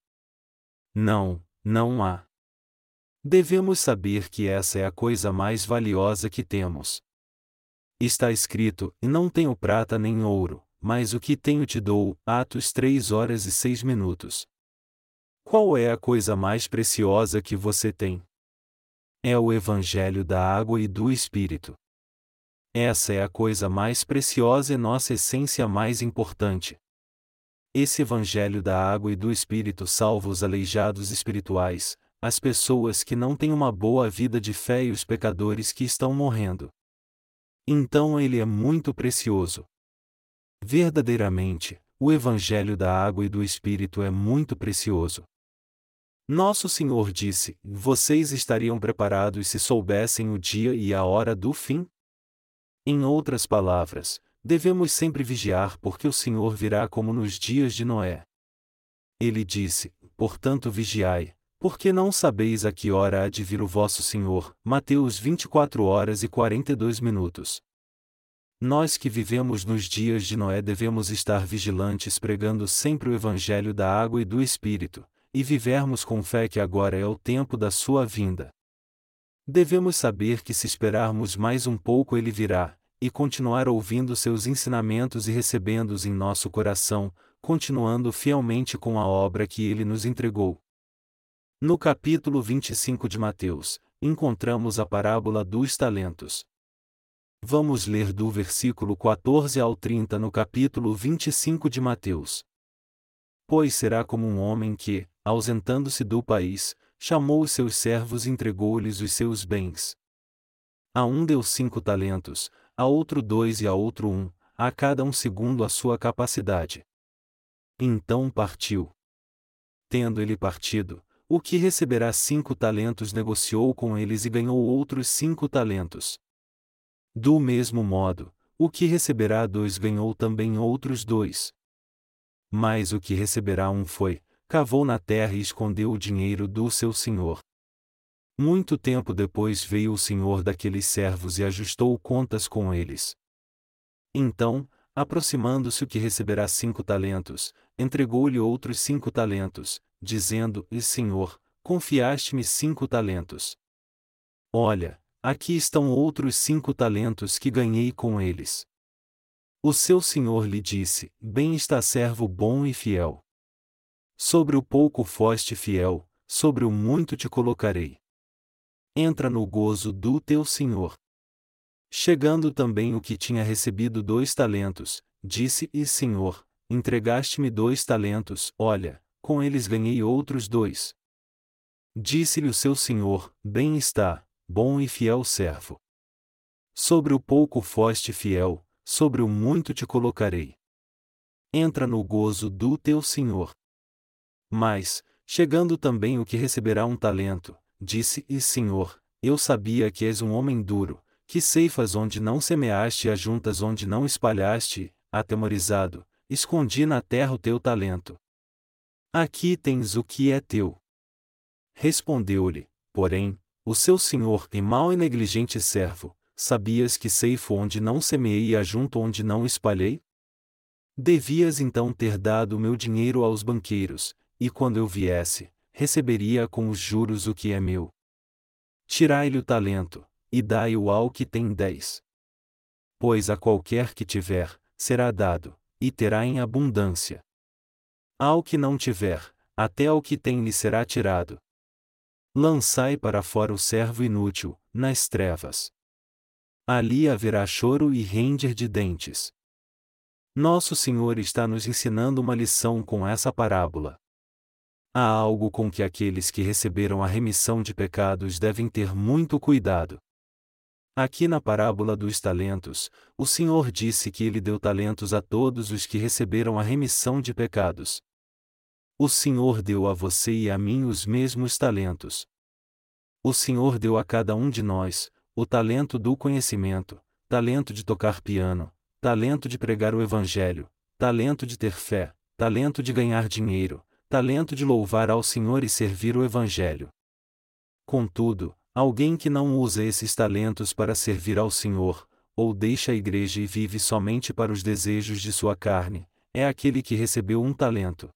Não, não há. Devemos saber que essa é a coisa mais valiosa que temos. Está escrito: não tenho prata nem ouro, mas o que tenho te dou. Atos 3 horas e 6 minutos. Qual é a coisa mais preciosa que você tem? É o Evangelho da água e do Espírito. Essa é a coisa mais preciosa e nossa essência mais importante. Esse Evangelho da água e do Espírito salva os aleijados espirituais, as pessoas que não têm uma boa vida de fé e os pecadores que estão morrendo. Então ele é muito precioso. Verdadeiramente, o Evangelho da água e do Espírito é muito precioso. Nosso Senhor disse: Vocês estariam preparados se soubessem o dia e a hora do fim? Em outras palavras, devemos sempre vigiar porque o Senhor virá como nos dias de Noé. Ele disse: Portanto vigiai, porque não sabeis a que hora há de vir o vosso Senhor. Mateus 24 horas e 42 minutos. Nós que vivemos nos dias de Noé devemos estar vigilantes pregando sempre o Evangelho da água e do Espírito, e vivermos com fé que agora é o tempo da sua vinda. Devemos saber que se esperarmos mais um pouco ele virá, e continuar ouvindo seus ensinamentos e recebendo-os em nosso coração, continuando fielmente com a obra que ele nos entregou. No capítulo 25 de Mateus, encontramos a parábola dos talentos. Vamos ler do versículo 14 ao 30 no capítulo 25 de Mateus. Pois será como um homem que, ausentando-se do país, chamou os seus servos e entregou-lhes os seus bens. A um deu cinco talentos, a outro dois e a outro um, a cada um segundo a sua capacidade. Então partiu. Tendo ele partido, o que receberá cinco talentos negociou com eles e ganhou outros cinco talentos. Do mesmo modo, o que receberá dois ganhou também outros dois. Mas o que receberá um foi, cavou na terra e escondeu o dinheiro do seu senhor. Muito tempo depois veio o senhor daqueles servos e ajustou contas com eles. Então, aproximando-se o que receberá cinco talentos, entregou-lhe outros cinco talentos, dizendo: E Senhor, confiaste-me cinco talentos. Olha, aqui estão outros cinco talentos que ganhei com eles. O seu senhor lhe disse: Bem está servo bom e fiel. Sobre o pouco foste fiel, sobre o muito te colocarei. Entra no gozo do teu senhor. Chegando também o que tinha recebido dois talentos, disse: E Senhor, entregaste-me dois talentos, olha, com eles ganhei outros dois. Disse-lhe o seu senhor: Bem está, bom e fiel servo. Sobre o pouco foste fiel, sobre o muito te colocarei. Entra no gozo do teu senhor. Mas, chegando também o que receberá um talento, disse: E senhor, eu sabia que és um homem duro, que ceifas onde não semeaste e ajuntas onde não espalhaste, atemorizado, escondi na terra o teu talento. Aqui tens o que é teu. Respondeu-lhe, porém, o seu senhor e mau e negligente servo, sabias que ceifo onde não semeei e ajunto onde não espalhei? Devias então ter dado meu dinheiro aos banqueiros, e quando eu viesse, receberia com os juros o que é meu. Tirai-lhe o talento, e dai-o ao que tem dez. Pois a qualquer que tiver, será dado, e terá em abundância. Ao que não tiver, até ao que tem lhe será tirado. Lançai para fora o servo inútil, nas trevas. Ali haverá choro e render de dentes. Nosso Senhor está nos ensinando uma lição com essa parábola. Há algo com que aqueles que receberam a remissão de pecados devem ter muito cuidado. Aqui na parábola dos talentos, o Senhor disse que ele deu talentos a todos os que receberam a remissão de pecados. O Senhor deu a você e a mim os mesmos talentos. O Senhor deu a cada um de nós o talento do conhecimento, talento de tocar piano, talento de pregar o Evangelho, talento de ter fé, talento de ganhar dinheiro, talento de louvar ao Senhor e servir o Evangelho. Contudo, alguém que não usa esses talentos para servir ao Senhor, ou deixa a igreja e vive somente para os desejos de sua carne, é aquele que recebeu um talento.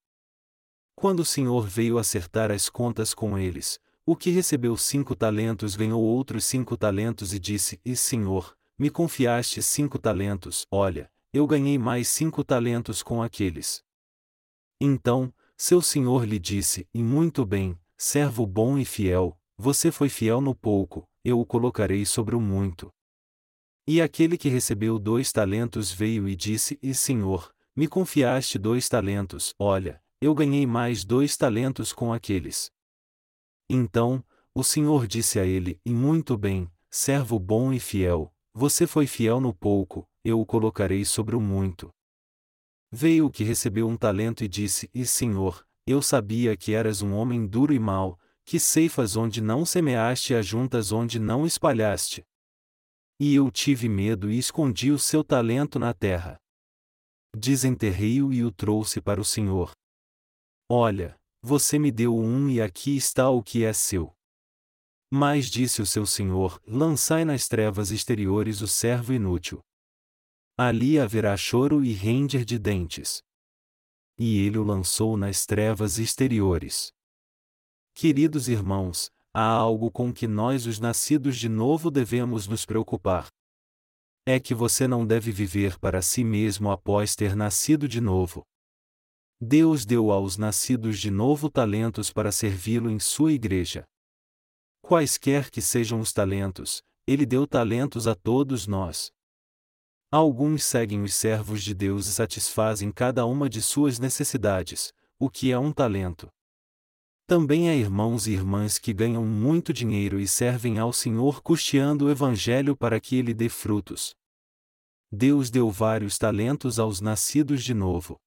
Quando o Senhor veio acertar as contas com eles, o que recebeu cinco talentos ganhou outros cinco talentos e disse: E Senhor, me confiaste cinco talentos, olha, eu ganhei mais cinco talentos com aqueles. Então, seu senhor lhe disse: E muito bem, servo bom e fiel, você foi fiel no pouco, eu o colocarei sobre o muito. E aquele que recebeu dois talentos veio e disse: E senhor, me confiaste dois talentos, olha, eu ganhei mais dois talentos com aqueles. Então, o Senhor disse a ele: E muito bem, servo bom e fiel, você foi fiel no pouco, eu o colocarei sobre o muito. Veio o que recebeu um talento e disse: E Senhor, eu sabia que eras um homem duro e mau, que ceifas onde não semeaste e ajuntas onde não espalhaste. E eu tive medo e escondi o seu talento na terra. Desenterrei-o e o trouxe para o Senhor. Olha, você me deu um e aqui está o que é seu. Mas disse o seu senhor: Lançai nas trevas exteriores o servo inútil. Ali haverá choro e render de dentes. E ele o lançou nas trevas exteriores. Queridos irmãos, há algo com que nós, os nascidos de novo, devemos nos preocupar. É que você não deve viver para si mesmo após ter nascido de novo. Deus deu aos nascidos de novo talentos para servi-lo em sua igreja. Quaisquer que sejam os talentos, ele deu talentos a todos nós. Alguns seguem os servos de Deus e satisfazem cada uma de suas necessidades, o que é um talento. Também há irmãos e irmãs que ganham muito dinheiro e servem ao Senhor custeando o Evangelho para que ele dê frutos. Deus deu vários talentos aos nascidos de novo.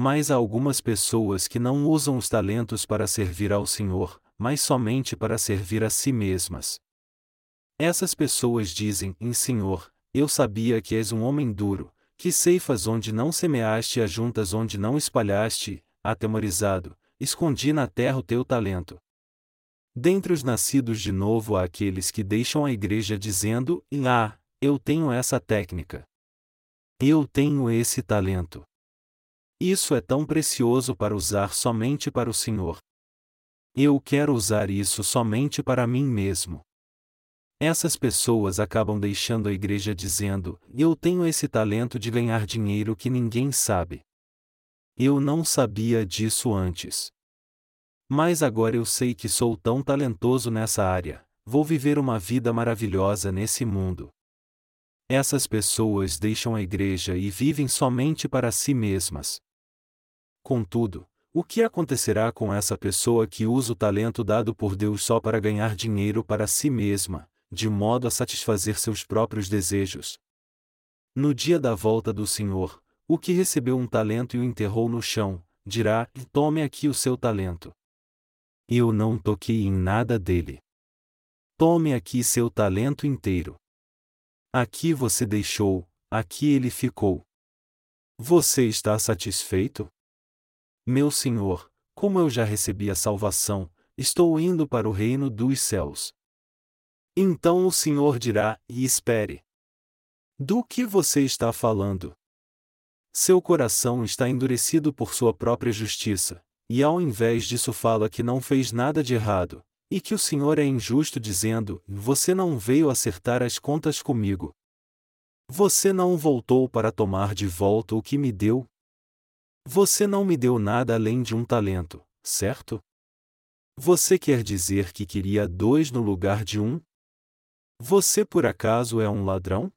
Mas há algumas pessoas que não usam os talentos para servir ao Senhor, mas somente para servir a si mesmas. Essas pessoas dizem: Em Senhor, eu sabia que és um homem duro, que ceifas onde não semeaste e ajuntas onde não espalhaste, atemorizado, escondi na terra o teu talento. Dentre os nascidos de novo há aqueles que deixam a igreja dizendo: Ah, eu tenho essa técnica. Eu tenho esse talento. Isso é tão precioso para usar somente para o Senhor. Eu quero usar isso somente para mim mesmo. Essas pessoas acabam deixando a igreja dizendo: Eu tenho esse talento de ganhar dinheiro que ninguém sabe. Eu não sabia disso antes. Mas agora eu sei que sou tão talentoso nessa área, vou viver uma vida maravilhosa nesse mundo. Essas pessoas deixam a igreja e vivem somente para si mesmas. Contudo, o que acontecerá com essa pessoa que usa o talento dado por Deus só para ganhar dinheiro para si mesma, de modo a satisfazer seus próprios desejos? No dia da volta do Senhor, o que recebeu um talento e o enterrou no chão, dirá: Tome aqui o seu talento. Eu não toquei em nada dele. Tome aqui seu talento inteiro. Aqui você deixou, aqui ele ficou. Você está satisfeito? Meu Senhor, como eu já recebi a salvação, estou indo para o reino dos céus. Então o Senhor dirá: e espere. Do que você está falando? Seu coração está endurecido por sua própria justiça, e ao invés disso fala que não fez nada de errado, e que o Senhor é injusto dizendo: Você não veio acertar as contas comigo. Você não voltou para tomar de volta o que me deu, você não me deu nada além de um talento, certo? Você quer dizer que queria dois no lugar de um? Você por acaso é um ladrão?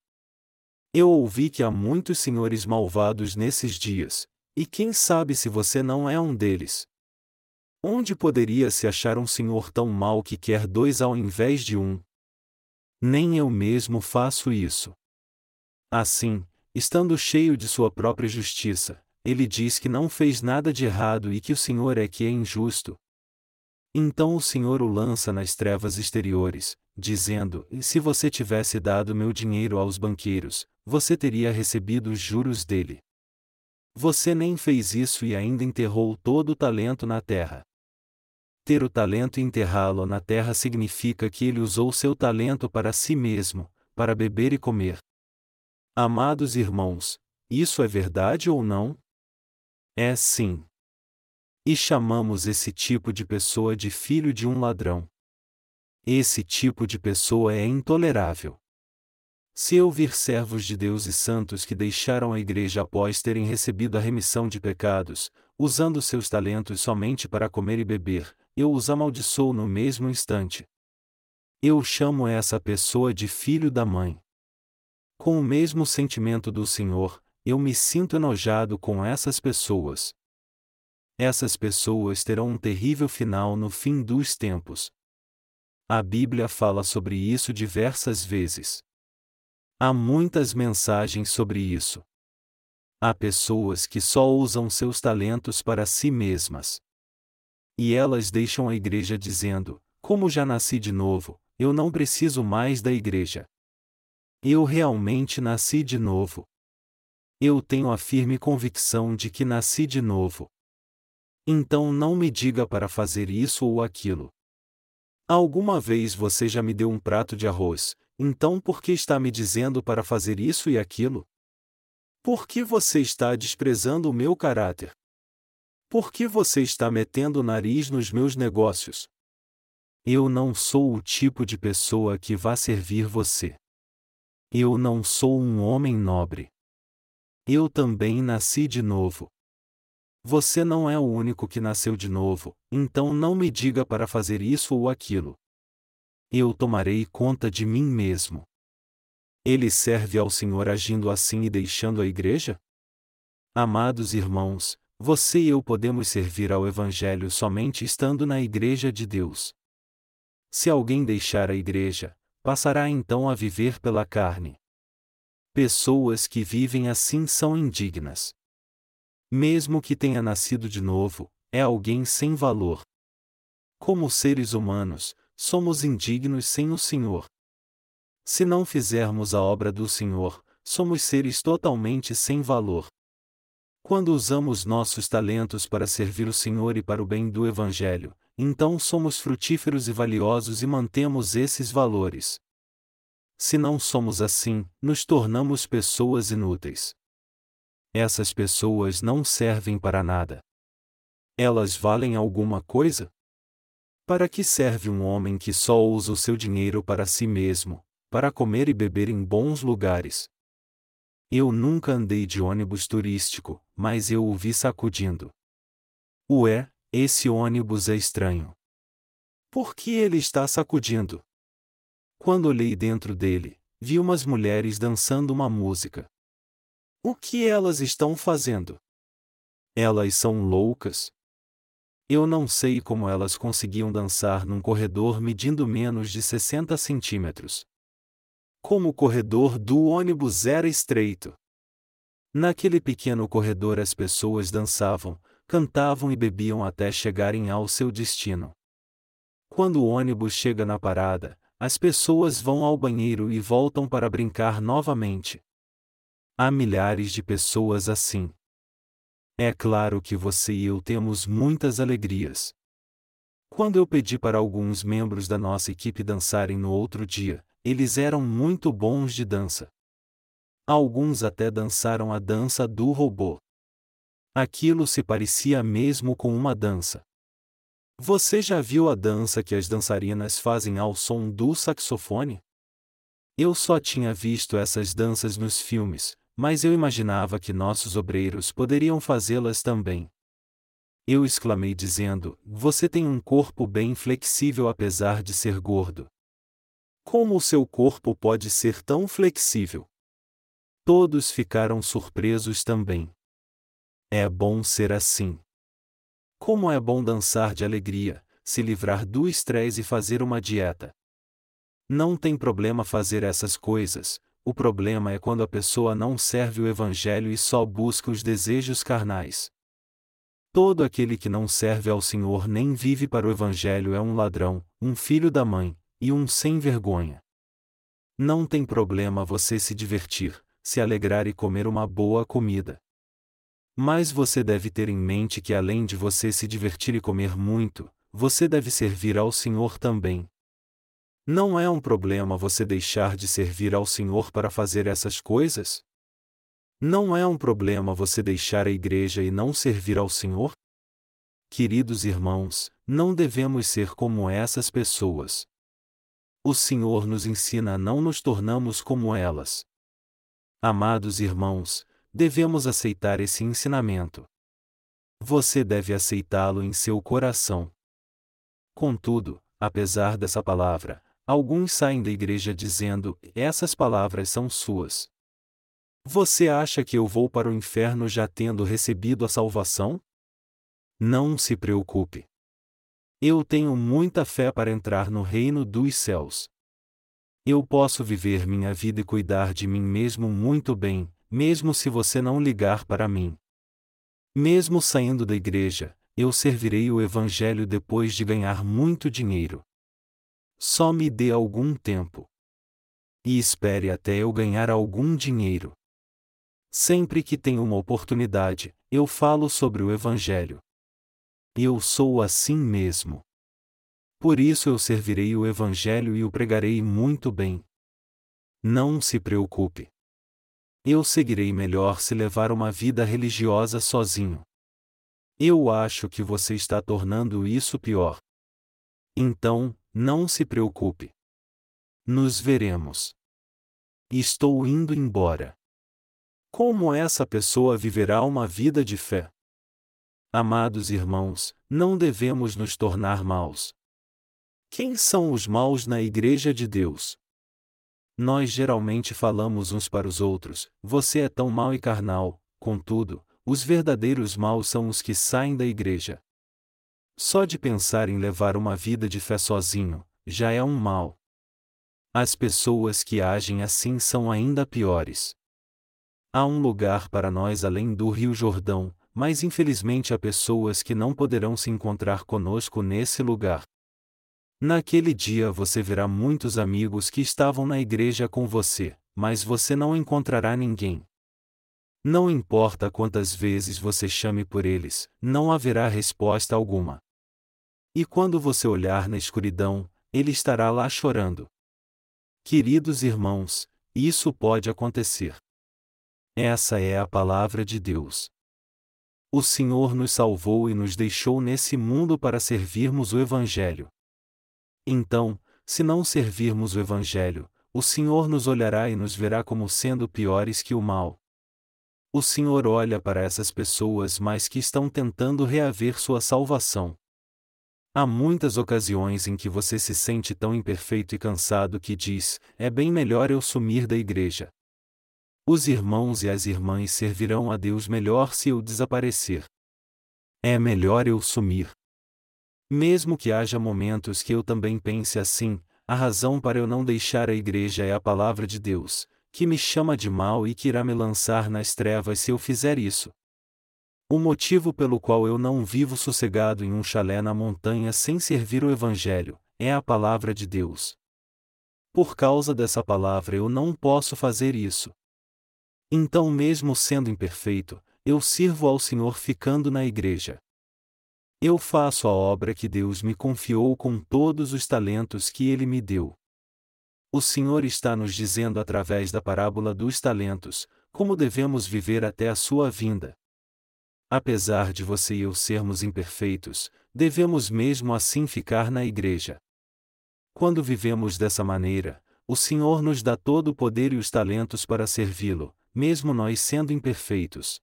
Eu ouvi que há muitos senhores malvados nesses dias, e quem sabe se você não é um deles? Onde poderia se achar um senhor tão mau que quer dois ao invés de um? Nem eu mesmo faço isso. Assim, estando cheio de sua própria justiça, ele diz que não fez nada de errado e que o Senhor é que é injusto. Então o Senhor o lança nas trevas exteriores, dizendo: Se você tivesse dado meu dinheiro aos banqueiros, você teria recebido os juros dele. Você nem fez isso e ainda enterrou todo o talento na terra. Ter o talento e enterrá-lo na terra significa que ele usou seu talento para si mesmo, para beber e comer. Amados irmãos, isso é verdade ou não? É sim. E chamamos esse tipo de pessoa de filho de um ladrão. Esse tipo de pessoa é intolerável. Se eu vir servos de Deus e santos que deixaram a igreja após terem recebido a remissão de pecados, usando seus talentos somente para comer e beber, eu os amaldiçoo no mesmo instante. Eu chamo essa pessoa de filho da mãe. Com o mesmo sentimento do Senhor, eu me sinto enojado com essas pessoas. Essas pessoas terão um terrível final no fim dos tempos. A Bíblia fala sobre isso diversas vezes. Há muitas mensagens sobre isso. Há pessoas que só usam seus talentos para si mesmas. E elas deixam a igreja dizendo: Como já nasci de novo, eu não preciso mais da igreja. Eu realmente nasci de novo. Eu tenho a firme convicção de que nasci de novo. Então não me diga para fazer isso ou aquilo. Alguma vez você já me deu um prato de arroz, então por que está me dizendo para fazer isso e aquilo? Por que você está desprezando o meu caráter? Por que você está metendo o nariz nos meus negócios? Eu não sou o tipo de pessoa que vá servir você. Eu não sou um homem nobre. Eu também nasci de novo. Você não é o único que nasceu de novo, então não me diga para fazer isso ou aquilo. Eu tomarei conta de mim mesmo. Ele serve ao Senhor agindo assim e deixando a igreja? Amados irmãos, você e eu podemos servir ao Evangelho somente estando na igreja de Deus. Se alguém deixar a igreja, passará então a viver pela carne. Pessoas que vivem assim são indignas. Mesmo que tenha nascido de novo, é alguém sem valor. Como seres humanos, somos indignos sem o Senhor. Se não fizermos a obra do Senhor, somos seres totalmente sem valor. Quando usamos nossos talentos para servir o Senhor e para o bem do Evangelho, então somos frutíferos e valiosos e mantemos esses valores. Se não somos assim, nos tornamos pessoas inúteis. Essas pessoas não servem para nada. Elas valem alguma coisa? Para que serve um homem que só usa o seu dinheiro para si mesmo, para comer e beber em bons lugares? Eu nunca andei de ônibus turístico, mas eu o vi sacudindo. Ué, esse ônibus é estranho. Por que ele está sacudindo? Quando olhei dentro dele, vi umas mulheres dançando uma música. O que elas estão fazendo? Elas são loucas? Eu não sei como elas conseguiam dançar num corredor medindo menos de 60 centímetros. Como o corredor do ônibus era estreito. Naquele pequeno corredor as pessoas dançavam, cantavam e bebiam até chegarem ao seu destino. Quando o ônibus chega na parada, as pessoas vão ao banheiro e voltam para brincar novamente. Há milhares de pessoas assim. É claro que você e eu temos muitas alegrias. Quando eu pedi para alguns membros da nossa equipe dançarem no outro dia, eles eram muito bons de dança. Alguns até dançaram a dança do robô. Aquilo se parecia mesmo com uma dança. Você já viu a dança que as dançarinas fazem ao som do saxofone? Eu só tinha visto essas danças nos filmes, mas eu imaginava que nossos obreiros poderiam fazê-las também. Eu exclamei dizendo: Você tem um corpo bem flexível apesar de ser gordo. Como o seu corpo pode ser tão flexível? Todos ficaram surpresos também. É bom ser assim. Como é bom dançar de alegria, se livrar do estresse e fazer uma dieta. Não tem problema fazer essas coisas, o problema é quando a pessoa não serve o Evangelho e só busca os desejos carnais. Todo aquele que não serve ao Senhor nem vive para o Evangelho é um ladrão, um filho da mãe, e um sem vergonha. Não tem problema você se divertir, se alegrar e comer uma boa comida. Mas você deve ter em mente que além de você se divertir e comer muito, você deve servir ao Senhor também. Não é um problema você deixar de servir ao Senhor para fazer essas coisas? Não é um problema você deixar a igreja e não servir ao Senhor? Queridos irmãos, não devemos ser como essas pessoas. O Senhor nos ensina a não nos tornarmos como elas. Amados irmãos, devemos aceitar esse ensinamento. Você deve aceitá-lo em seu coração. Contudo, apesar dessa palavra, alguns saem da igreja dizendo: essas palavras são suas. Você acha que eu vou para o inferno já tendo recebido a salvação? Não se preocupe. Eu tenho muita fé para entrar no reino dos céus. Eu posso viver minha vida e cuidar de mim mesmo muito bem, mesmo se você não ligar para mim. Mesmo saindo da igreja, eu servirei o Evangelho depois de ganhar muito dinheiro. Só me dê algum tempo. E espere até eu ganhar algum dinheiro. Sempre que tenho uma oportunidade, eu falo sobre o Evangelho. Eu sou assim mesmo. Por isso eu servirei o Evangelho e o pregarei muito bem. Não se preocupe. Eu seguirei melhor se levar uma vida religiosa sozinho. Eu acho que você está tornando isso pior. Então, não se preocupe. Nos veremos. Estou indo embora. Como essa pessoa viverá uma vida de fé? Amados irmãos, não devemos nos tornar maus. Quem são os maus na Igreja de Deus? Nós geralmente falamos uns para os outros: você é tão mau e carnal, contudo, os verdadeiros maus são os que saem da igreja. Só de pensar em levar uma vida de fé sozinho, já é um mal. As pessoas que agem assim são ainda piores. Há um lugar para nós além do Rio Jordão, mas infelizmente há pessoas que não poderão se encontrar conosco nesse lugar. Naquele dia você verá muitos amigos que estavam na igreja com você, mas você não encontrará ninguém. Não importa quantas vezes você chame por eles, não haverá resposta alguma. E quando você olhar na escuridão, ele estará lá chorando. Queridos irmãos, isso pode acontecer. Essa é a palavra de Deus. O Senhor nos salvou e nos deixou nesse mundo para servirmos o Evangelho. Então, se não servirmos o Evangelho, o Senhor nos olhará e nos verá como sendo piores que o mal. O Senhor olha para essas pessoas mas que estão tentando reaver sua salvação. Há muitas ocasiões em que você se sente tão imperfeito e cansado que diz: é bem melhor eu sumir da igreja. Os irmãos e as irmãs servirão a Deus melhor se eu desaparecer. É melhor eu sumir. Mesmo que haja momentos que eu também pense assim, a razão para eu não deixar a igreja é a palavra de Deus, que me chama de mal e que irá me lançar nas trevas se eu fizer isso. O motivo pelo qual eu não vivo sossegado em um chalé na montanha sem servir o Evangelho, é a palavra de Deus. Por causa dessa palavra eu não posso fazer isso. Então, mesmo sendo imperfeito, eu sirvo ao Senhor ficando na igreja. Eu faço a obra que Deus me confiou com todos os talentos que Ele me deu. O Senhor está nos dizendo através da parábola dos talentos, como devemos viver até a sua vinda. Apesar de você e eu sermos imperfeitos, devemos mesmo assim ficar na igreja. Quando vivemos dessa maneira, o Senhor nos dá todo o poder e os talentos para servi-lo, mesmo nós sendo imperfeitos.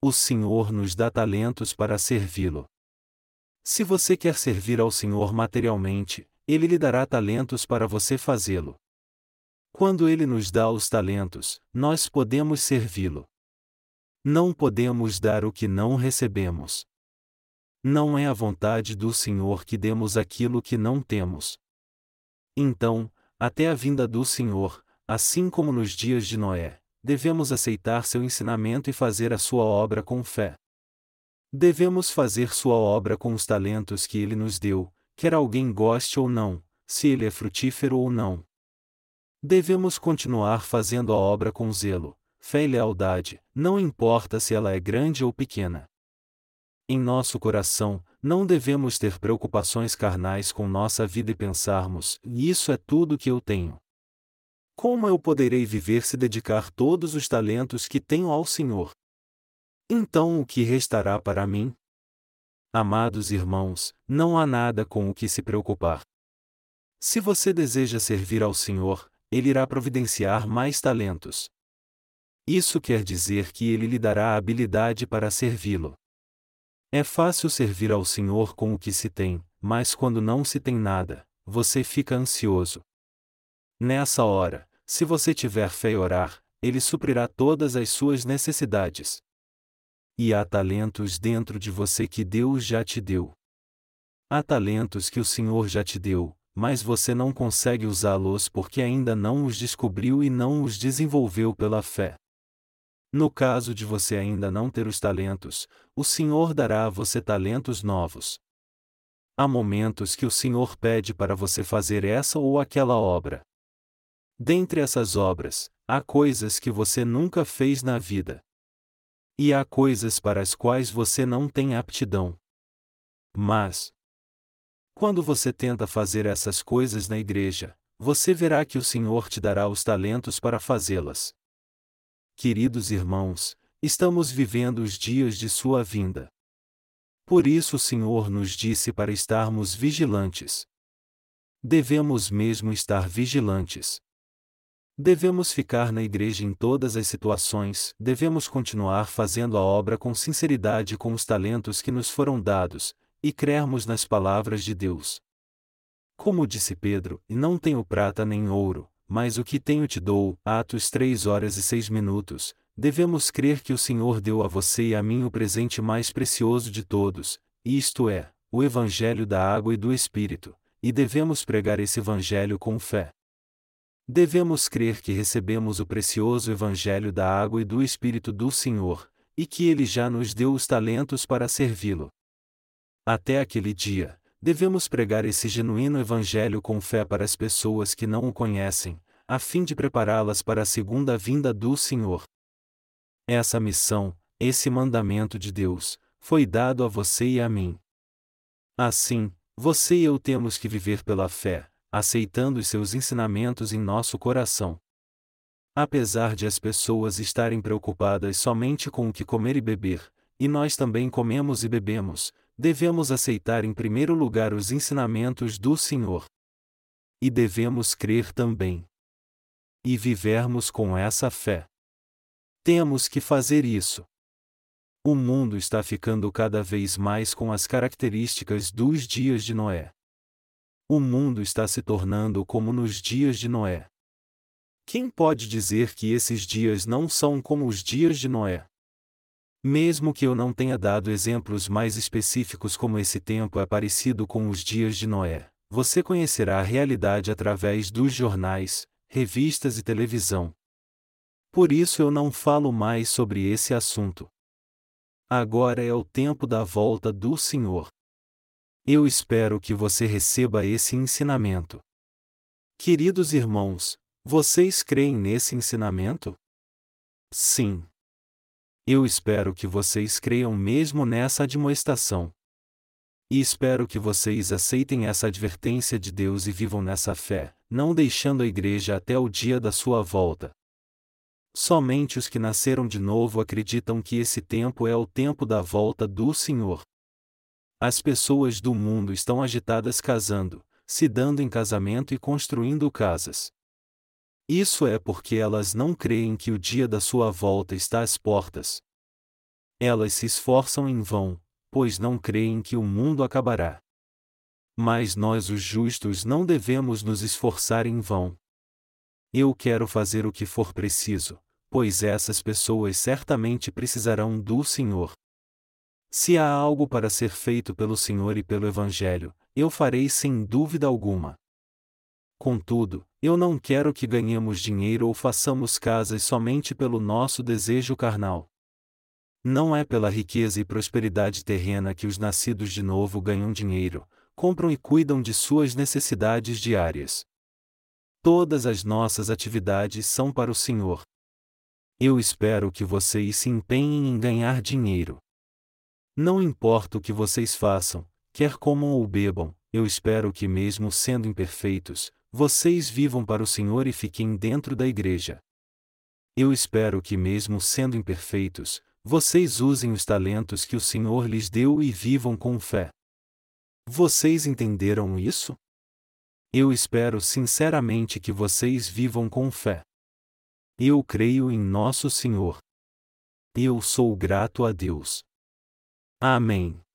O Senhor nos dá talentos para servi-lo. Se você quer servir ao Senhor materialmente, Ele lhe dará talentos para você fazê-lo. Quando Ele nos dá os talentos, nós podemos servi-lo. Não podemos dar o que não recebemos. Não é a vontade do Senhor que demos aquilo que não temos. Então, até a vinda do Senhor, assim como nos dias de Noé, devemos aceitar seu ensinamento e fazer a sua obra com fé. Devemos fazer sua obra com os talentos que ele nos deu, quer alguém goste ou não, se ele é frutífero ou não. Devemos continuar fazendo a obra com zelo, fé e lealdade, não importa se ela é grande ou pequena. Em nosso coração, não devemos ter preocupações carnais com nossa vida e pensarmos: isso é tudo que eu tenho. Como eu poderei viver se dedicar todos os talentos que tenho ao Senhor? Então o que restará para mim? Amados irmãos, não há nada com o que se preocupar. Se você deseja servir ao Senhor, Ele irá providenciar mais talentos. Isso quer dizer que Ele lhe dará a habilidade para servi-lo. É fácil servir ao Senhor com o que se tem, mas quando não se tem nada, você fica ansioso. Nessa hora, se você tiver fé e orar, Ele suprirá todas as suas necessidades. E há talentos dentro de você que Deus já te deu. Há talentos que o Senhor já te deu, mas você não consegue usá-los porque ainda não os descobriu e não os desenvolveu pela fé. No caso de você ainda não ter os talentos, o Senhor dará a você talentos novos. Há momentos que o Senhor pede para você fazer essa ou aquela obra. Dentre essas obras, há coisas que você nunca fez na vida. E há coisas para as quais você não tem aptidão. Mas, quando você tenta fazer essas coisas na igreja, você verá que o Senhor te dará os talentos para fazê-las. Queridos irmãos, estamos vivendo os dias de Sua vinda. Por isso o Senhor nos disse para estarmos vigilantes. Devemos mesmo estar vigilantes. Devemos ficar na igreja em todas as situações, devemos continuar fazendo a obra com sinceridade com os talentos que nos foram dados, e crermos nas palavras de Deus. Como disse Pedro, não tenho prata nem ouro, mas o que tenho te dou, Atos 3 horas e 6 minutos, devemos crer que o Senhor deu a você e a mim o presente mais precioso de todos, isto é, o Evangelho da água e do Espírito, e devemos pregar esse Evangelho com fé. Devemos crer que recebemos o precioso Evangelho da água e do Espírito do Senhor, e que Ele já nos deu os talentos para servi-lo. Até aquele dia, devemos pregar esse genuíno Evangelho com fé para as pessoas que não o conhecem, a fim de prepará-las para a segunda vinda do Senhor. Essa missão, esse mandamento de Deus, foi dado a você e a mim. Assim, você e eu temos que viver pela fé, aceitando os seus ensinamentos em nosso coração. Apesar de as pessoas estarem preocupadas somente com o que comer e beber, e nós também comemos e bebemos, devemos aceitar em primeiro lugar os ensinamentos do Senhor. E devemos crer também. E vivermos com essa fé. Temos que fazer isso. O mundo está ficando cada vez mais com as características dos dias de Noé. O mundo está se tornando como nos dias de Noé. Quem pode dizer que esses dias não são como os dias de Noé? Mesmo que eu não tenha dado exemplos mais específicos como esse tempo é parecido com os dias de Noé, você conhecerá a realidade através dos jornais, revistas e televisão. Por isso eu não falo mais sobre esse assunto. Agora é o tempo da volta do Senhor. Eu espero que você receba esse ensinamento. Queridos irmãos, vocês creem nesse ensinamento? Sim. Eu espero que vocês creiam mesmo nessa admoestação. E espero que vocês aceitem essa advertência de Deus e vivam nessa fé, não deixando a igreja até o dia da sua volta. Somente os que nasceram de novo acreditam que esse tempo é o tempo da volta do Senhor. As pessoas do mundo estão agitadas casando, se dando em casamento e construindo casas. Isso é porque elas não creem que o dia da sua volta está às portas. Elas se esforçam em vão, pois não creem que o mundo acabará. Mas nós, os justos, não devemos nos esforçar em vão. Eu quero fazer o que for preciso, pois essas pessoas certamente precisarão do Senhor. Se há algo para ser feito pelo Senhor e pelo Evangelho, eu farei sem dúvida alguma. Contudo, eu não quero que ganhemos dinheiro ou façamos casas somente pelo nosso desejo carnal. Não é pela riqueza e prosperidade terrena que os nascidos de novo ganham dinheiro, compram e cuidam de suas necessidades diárias. Todas as nossas atividades são para o Senhor. Eu espero que vocês se empenhem em ganhar dinheiro. Não importa o que vocês façam, quer comam ou bebam, eu espero que, mesmo sendo imperfeitos, vocês vivam para o Senhor e fiquem dentro da igreja. Eu espero que, mesmo sendo imperfeitos, vocês usem os talentos que o Senhor lhes deu e vivam com fé. Vocês entenderam isso? Eu espero sinceramente que vocês vivam com fé. Eu creio em nosso Senhor. Eu sou grato a Deus. Amém.